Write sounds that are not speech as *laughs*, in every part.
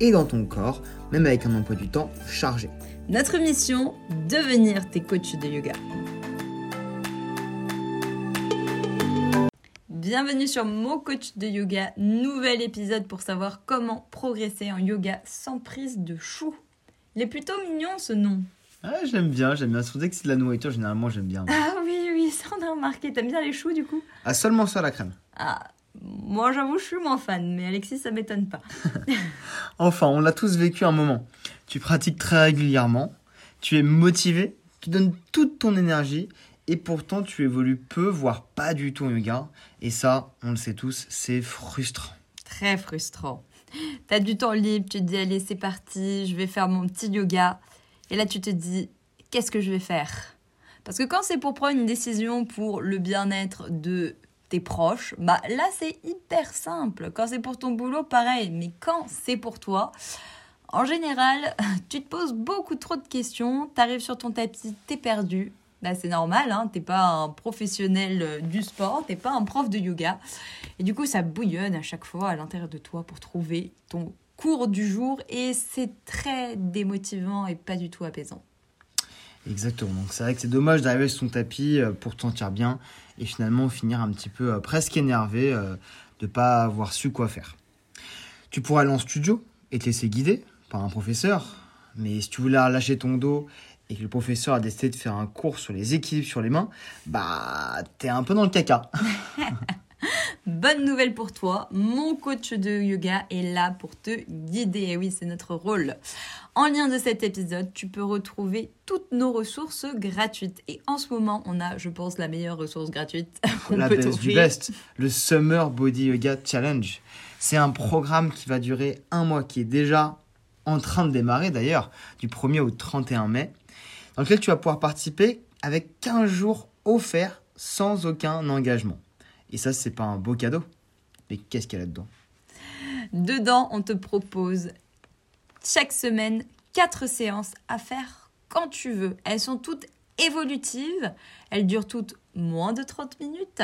et dans ton corps, même avec un emploi du temps chargé. Notre mission, devenir tes coachs de yoga. Bienvenue sur Mon Coach de Yoga, nouvel épisode pour savoir comment progresser en yoga sans prise de chou. Il est plutôt mignon ce nom. Ah, j'aime bien, j'aime bien. Surtout que c'est de la nourriture, généralement j'aime bien. Ah oui, oui, *laughs* ça on a remarqué. T'aimes bien les choux du coup? Ah, seulement ça la crème. Ah, moi j'avoue, je suis moins fan, mais Alexis, ça m'étonne pas. *laughs* Enfin, on l'a tous vécu un moment. Tu pratiques très régulièrement, tu es motivé, tu donnes toute ton énergie et pourtant tu évolues peu, voire pas du tout en yoga. Et ça, on le sait tous, c'est frustrant. Très frustrant. T'as du temps libre, tu te dis allez c'est parti, je vais faire mon petit yoga. Et là tu te dis qu'est-ce que je vais faire? Parce que quand c'est pour prendre une décision pour le bien-être de tes proches, bah là c'est hyper simple. Quand c'est pour ton boulot, pareil. Mais quand c'est pour toi, en général, *laughs* tu te poses beaucoup trop de questions, t'arrives sur ton tapis, t'es perdu. Bah, c'est normal, hein, t'es pas un professionnel euh, du sport, t'es pas un prof de yoga. Et du coup, ça bouillonne à chaque fois à l'intérieur de toi pour trouver ton cours du jour et c'est très démotivant et pas du tout apaisant. Exactement. Donc c'est vrai que c'est dommage d'arriver sur ton tapis euh, pour te sentir bien et finalement finir un petit peu euh, presque énervé euh, de pas avoir su quoi faire. Tu pourras aller en studio et te laisser guider par un professeur, mais si tu voulais relâcher ton dos et que le professeur a décidé de faire un cours sur les équilibres sur les mains, bah t'es un peu dans le caca. *laughs* Bonne nouvelle pour toi, mon coach de yoga est là pour te guider. Et oui, c'est notre rôle. En lien de cet épisode, tu peux retrouver toutes nos ressources gratuites. Et en ce moment, on a, je pense, la meilleure ressource gratuite *laughs* qu'on La peut best du best, le Summer Body Yoga Challenge. C'est un programme qui va durer un mois, qui est déjà en train de démarrer d'ailleurs, du 1er au 31 mai, dans lequel tu vas pouvoir participer avec 15 jours offerts sans aucun engagement. Et ça, c'est pas un beau cadeau. Mais qu'est-ce qu'il y a là-dedans? Dedans, on te propose chaque semaine quatre séances à faire quand tu veux. Elles sont toutes évolutives, elles durent toutes moins de 30 minutes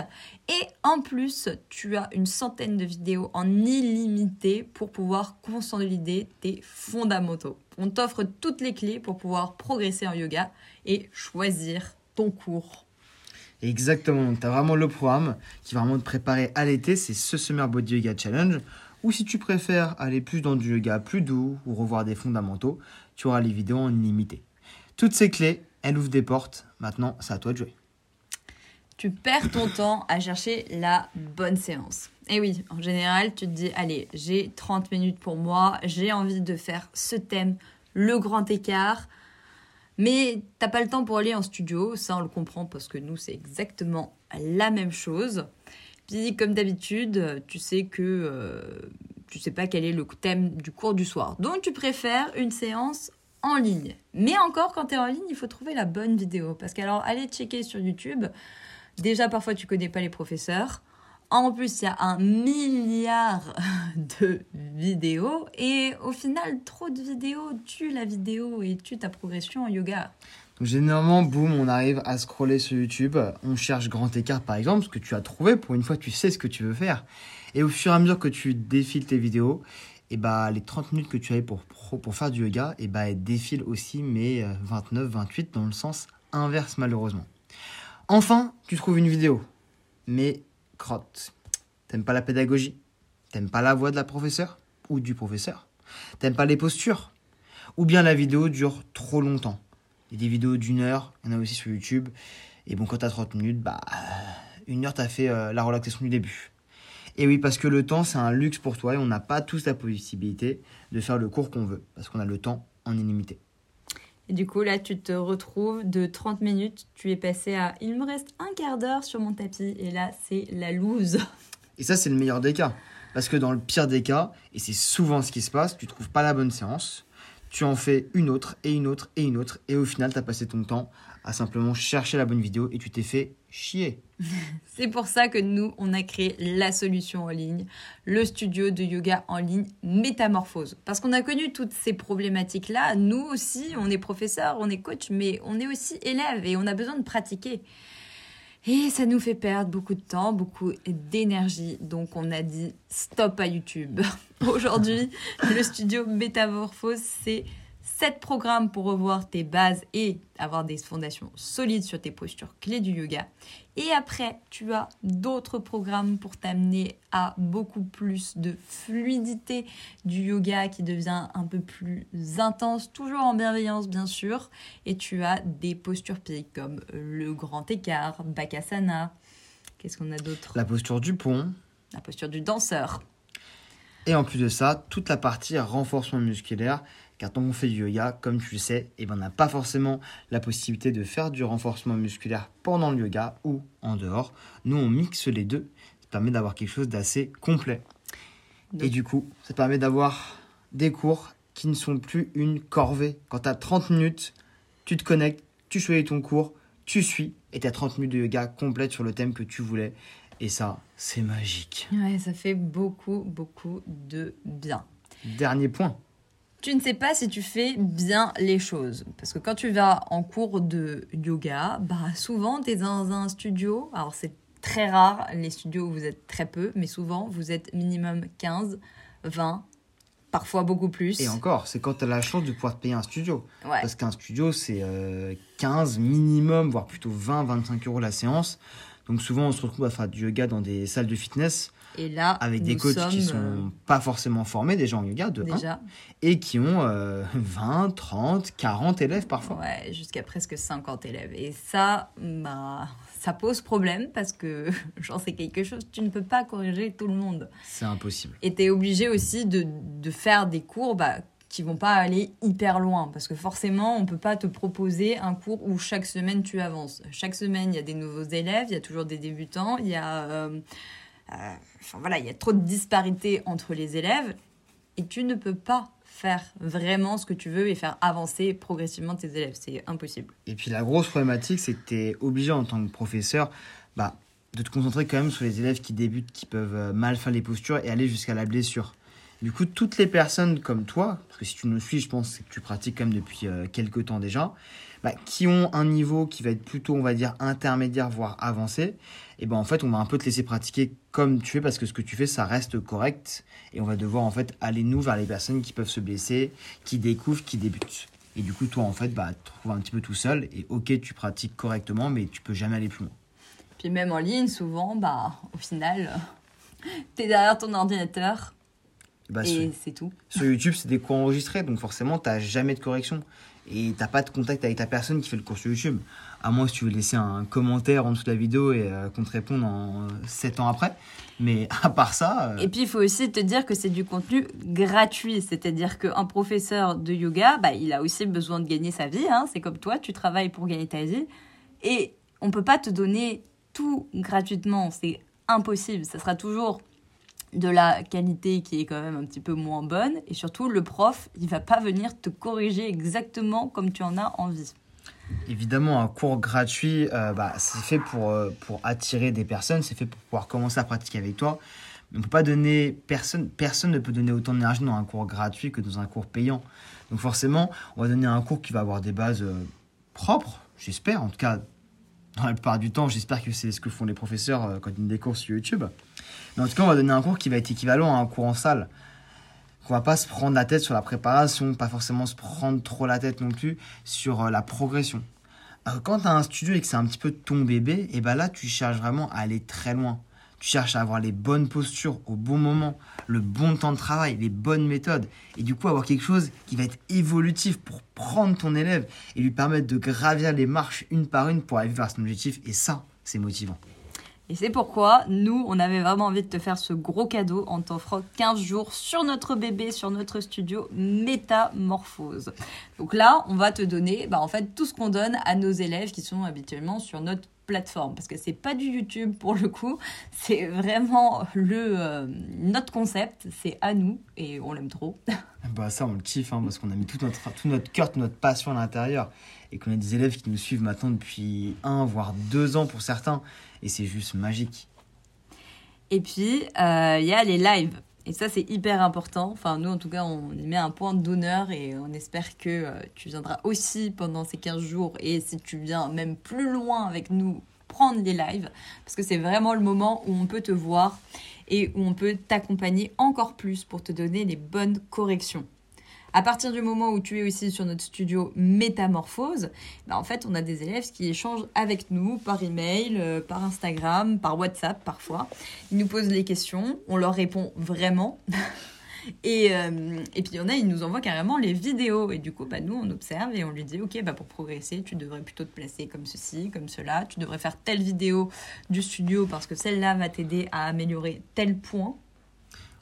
et en plus, tu as une centaine de vidéos en illimité pour pouvoir consolider tes fondamentaux. On t'offre toutes les clés pour pouvoir progresser en yoga et choisir ton cours. Exactement, donc tu as vraiment le programme qui va vraiment te préparer à l'été, c'est ce Summer Body Yoga Challenge. Ou si tu préfères aller plus dans du yoga plus doux ou revoir des fondamentaux, tu auras les vidéos en illimité. Toutes ces clés, elles ouvrent des portes. Maintenant, c'est à toi de jouer. tu perds ton temps à chercher la bonne séance. Et oui, en général, tu te dis, allez, j'ai 30 minutes pour moi, j'ai envie de faire ce thème, le grand écart, mais t'as pas le temps pour aller en studio, ça on le comprend parce que nous, c'est exactement la même chose. Puis, comme d'habitude, tu sais que euh, tu sais pas quel est le thème du cours du soir. Donc, tu préfères une séance en ligne. Mais encore, quand tu es en ligne, il faut trouver la bonne vidéo. Parce que, alors, allez checker sur YouTube. Déjà, parfois, tu connais pas les professeurs. En plus, il y a un milliard *laughs* de vidéos. Et au final, trop de vidéos tue la vidéo et tue ta progression en yoga. Généralement, boum, on arrive à scroller sur YouTube, on cherche grand écart par exemple, ce que tu as trouvé, pour une fois tu sais ce que tu veux faire. Et au fur et à mesure que tu défiles tes vidéos, et bah les 30 minutes que tu avais pour, pour faire du yoga, et bah elles défilent aussi, mais euh, 29, 28 dans le sens inverse malheureusement. Enfin, tu trouves une vidéo, mais crotte. T'aimes pas la pédagogie? T'aimes pas la voix de la professeure? Ou du professeur? T'aimes pas les postures? Ou bien la vidéo dure trop longtemps? Il y a des vidéos d'une heure, il y en a aussi sur YouTube. Et bon, quand t'as 30 minutes, bah, euh, une heure, t'as fait euh, la relaxation du début. Et oui, parce que le temps, c'est un luxe pour toi et on n'a pas tous la possibilité de faire le cours qu'on veut, parce qu'on a le temps en illimité. Et du coup, là, tu te retrouves de 30 minutes, tu es passé à il me reste un quart d'heure sur mon tapis. Et là, c'est la loose. *laughs* Et ça, c'est le meilleur des cas. Parce que dans le pire des cas, et c'est souvent ce qui se passe, tu trouves pas la bonne séance, tu en fais une autre et une autre et une autre. Et au final, tu as passé ton temps à simplement chercher la bonne vidéo et tu t'es fait chier. *laughs* C'est pour ça que nous, on a créé la solution en ligne, le studio de yoga en ligne Métamorphose. Parce qu'on a connu toutes ces problématiques-là. Nous aussi, on est professeur, on est coach, mais on est aussi élève et on a besoin de pratiquer. Et ça nous fait perdre beaucoup de temps, beaucoup d'énergie. Donc on a dit stop à YouTube. *laughs* Aujourd'hui, le studio Métamorphose, c'est 7 programmes pour revoir tes bases et avoir des fondations solides sur tes postures clés du yoga. Et après, tu as d'autres programmes pour t'amener à beaucoup plus de fluidité du yoga qui devient un peu plus intense, toujours en bienveillance bien sûr. Et tu as des postures pieds comme le grand écart, Bakasana. Qu'est-ce qu'on a d'autre? La posture du pont. La posture du danseur. Et en plus de ça, toute la partie renforcement musculaire car quand on fait du yoga, comme tu le sais, eh ben, on n'a pas forcément la possibilité de faire du renforcement musculaire pendant le yoga ou en dehors. Nous, on mixe les deux. Ça permet d'avoir quelque chose d'assez complet. Et du coup, ça permet d'avoir des cours qui ne sont plus une corvée. Quand tu as 30 minutes, tu te connectes, tu choisis ton cours, tu suis et tu as 30 minutes de yoga complète sur le thème que tu voulais. Et ça, c'est magique. Ouais, ça fait beaucoup, beaucoup de bien. Dernier point tu ne sais pas si tu fais bien les choses. Parce que quand tu vas en cours de yoga, bah souvent tu es dans un studio. Alors c'est très rare les studios où vous êtes très peu, mais souvent vous êtes minimum 15, 20, parfois beaucoup plus. Et encore, c'est quand tu as la chance de pouvoir te payer un studio. Parce qu'un studio c'est 15 euh, minimum, voire plutôt 20, 25 euros la séance. Donc souvent on se retrouve à faire du yoga dans des salles de fitness et là, avec des coachs qui sont euh, pas forcément formés déjà en yoga, de déjà. et qui ont 20, 30, 40 élèves parfois. Ouais, jusqu'à presque 50 élèves. Et ça, bah, ça pose problème parce que *laughs* j'en sais quelque chose, tu ne peux pas corriger tout le monde. C'est impossible. Et tu es obligé aussi de, de, faire des cours bah, qui vont pas aller hyper loin parce que forcément on peut pas te proposer un cours où chaque semaine tu avances. Chaque semaine il y a des nouveaux élèves, il y a toujours des débutants, il y a euh, euh, enfin voilà, il y a trop de disparités entre les élèves et tu ne peux pas faire vraiment ce que tu veux et faire avancer progressivement tes élèves. C'est impossible. Et puis la grosse problématique, c'est que tu es obligé en tant que professeur bah, de te concentrer quand même sur les élèves qui débutent, qui peuvent euh, mal faire les postures et aller jusqu'à la blessure. Du coup, toutes les personnes comme toi, parce que si tu nous suis, je pense que tu pratiques quand même depuis euh, quelques temps déjà, bah, qui ont un niveau qui va être plutôt, on va dire, intermédiaire, voire avancé, et ben en fait, on va un peu te laisser pratiquer comme tu es parce que ce que tu fais, ça reste correct. Et on va devoir en fait aller nous vers les personnes qui peuvent se blesser, qui découvrent, qui débutent. Et du coup, toi, en fait, bah, tu un petit peu tout seul. Et ok, tu pratiques correctement, mais tu peux jamais aller plus loin. Puis même en ligne, souvent, bah, au final, tu es derrière ton ordinateur. Bah, et c'est tout. Sur YouTube, c'est des cours enregistrés, donc forcément, tu n'as jamais de correction et t'as pas de contact avec ta personne qui fait le cours sur YouTube. À moins que tu veux laisser un commentaire en dessous de la vidéo et euh, qu'on te réponde en 7 ans après. Mais *laughs* à part ça. Euh, et puis il faut aussi te dire que c'est du contenu gratuit. C'est-à-dire qu'un professeur de yoga, bah, il a aussi besoin de gagner sa vie. Hein. C'est comme toi, tu travailles pour gagner ta vie. Et on peut pas te donner tout gratuitement. C'est impossible. Ça sera toujours de la qualité qui est quand même un petit peu moins bonne et surtout le prof il va pas venir te corriger exactement comme tu en as envie. Évidemment, un cours gratuit, euh, bah, c'est fait pour, euh, pour attirer des personnes, c'est fait pour pouvoir commencer à pratiquer avec toi. on peut pas donner, personne, personne ne peut donner autant d'énergie dans un cours gratuit que dans un cours payant. Donc forcément, on va donner un cours qui va avoir des bases euh, propres, j'espère. En tout cas, dans la plupart du temps, j'espère que c'est ce que font les professeurs quand ils donnent des cours sur YouTube. Mais en tout cas, on va donner un cours qui va être équivalent à un cours en salle. On va pas se prendre la tête sur la préparation, pas forcément se prendre trop la tête non plus sur euh, la progression. Euh, quand tu as un studio et que c'est un petit peu ton bébé, et ben là, tu cherches vraiment à aller très loin. Tu cherches à avoir les bonnes postures au bon moment, le bon temps de travail, les bonnes méthodes. Et du coup, avoir quelque chose qui va être évolutif pour prendre ton élève et lui permettre de gravir les marches une par une pour arriver vers son objectif. Et ça, c'est motivant. Et c'est pourquoi nous, on avait vraiment envie de te faire ce gros cadeau en t'offrant 15 jours sur notre bébé, sur notre studio Métamorphose. Donc là, on va te donner bah, en fait tout ce qu'on donne à nos élèves qui sont habituellement sur notre plateforme parce que c'est pas du YouTube pour le coup, *laughs* c'est vraiment le euh, notre concept, c'est à nous et on l'aime trop. *laughs* Bah ça on le kiffe hein, parce qu'on a mis tout notre, tout notre cœur, toute notre passion à l'intérieur et qu'on a des élèves qui nous suivent maintenant depuis un voire deux ans pour certains et c'est juste magique. Et puis euh, il y a les lives. Et ça, c'est hyper important. Enfin, nous, en tout cas, on y met un point d'honneur et on espère que euh, tu viendras aussi pendant ces 15 jours. Et si tu viens même plus loin avec nous, prendre les lives. Parce que c'est vraiment le moment où on peut te voir et où on peut t'accompagner encore plus pour te donner les bonnes corrections. À partir du moment où tu es aussi sur notre studio Métamorphose, bah en fait, on a des élèves qui échangent avec nous par email, euh, par Instagram, par WhatsApp parfois. Ils nous posent les questions, on leur répond vraiment. *laughs* Et, euh, et puis il y en a, ils nous envoient carrément les vidéos. Et du coup, bah, nous, on observe et on lui dit, OK, bah, pour progresser, tu devrais plutôt te placer comme ceci, comme cela. Tu devrais faire telle vidéo du studio parce que celle-là va t'aider à améliorer tel point.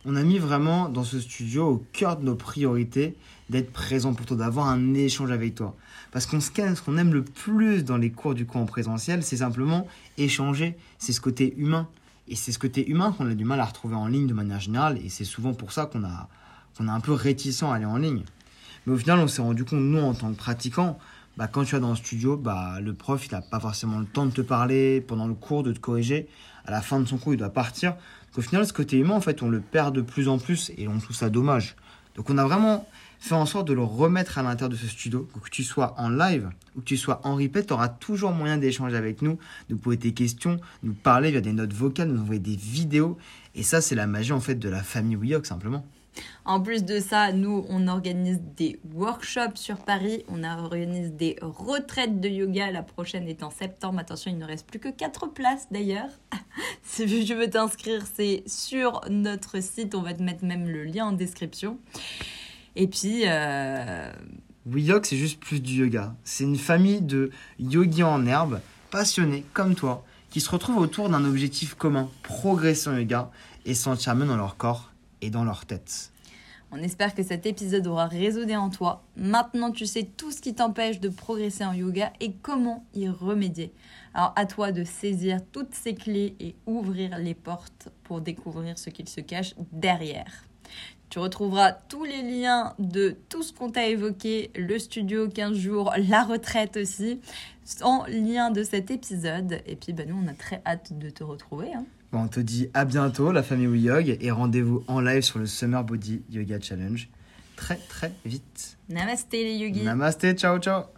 On a mis vraiment dans ce studio au cœur de nos priorités d'être présent pour toi, d'avoir un échange avec toi. Parce qu'on scanne, ce qu'on aime le plus dans les cours du coup en présentiel, c'est simplement échanger, c'est ce côté humain. Et c'est ce côté humain qu'on a du mal à retrouver en ligne de manière générale, et c'est souvent pour ça qu'on a, un peu réticent à aller en ligne. Mais au final, on s'est rendu compte, nous, en tant que pratiquants, bah, quand tu es dans le studio, bah, le prof, il n'a pas forcément le temps de te parler pendant le cours, de te corriger. À la fin de son cours, il doit partir. Donc, au final, ce côté humain, en fait, on le perd de plus en plus et on trouve ça dommage. Donc, on a vraiment fait en sorte de le remettre à l'intérieur de ce studio. Que tu sois en live ou que tu sois en replay, tu auras toujours moyen d'échanger avec nous, de poser tes questions, nous parler via des notes vocales, nous envoyer des vidéos. Et ça, c'est la magie en fait de la famille WeHog simplement. En plus de ça, nous, on organise des workshops sur Paris, on organise des retraites de yoga. La prochaine est en septembre. Attention, il ne reste plus que 4 places d'ailleurs. *laughs* si tu veux t'inscrire, c'est sur notre site. On va te mettre même le lien en description. Et puis... Euh... C'est juste plus du yoga. C'est une famille de yogis en herbe, passionnés comme toi, qui se retrouvent autour d'un objectif commun, progresser en yoga et sentir mieux dans leur corps dans leur tête. On espère que cet épisode aura résonné en toi. Maintenant, tu sais tout ce qui t'empêche de progresser en yoga et comment y remédier. Alors, à toi de saisir toutes ces clés et ouvrir les portes pour découvrir ce qu'il se cache derrière. Tu retrouveras tous les liens de tout ce qu'on t'a évoqué, le studio 15 jours, la retraite aussi, en lien de cet épisode. Et puis, bah, nous, on a très hâte de te retrouver. Hein. Bon, on te dit à bientôt, la famille WeYog, et rendez-vous en live sur le Summer Body Yoga Challenge très très vite. Namasté les yogis. Namasté, ciao ciao.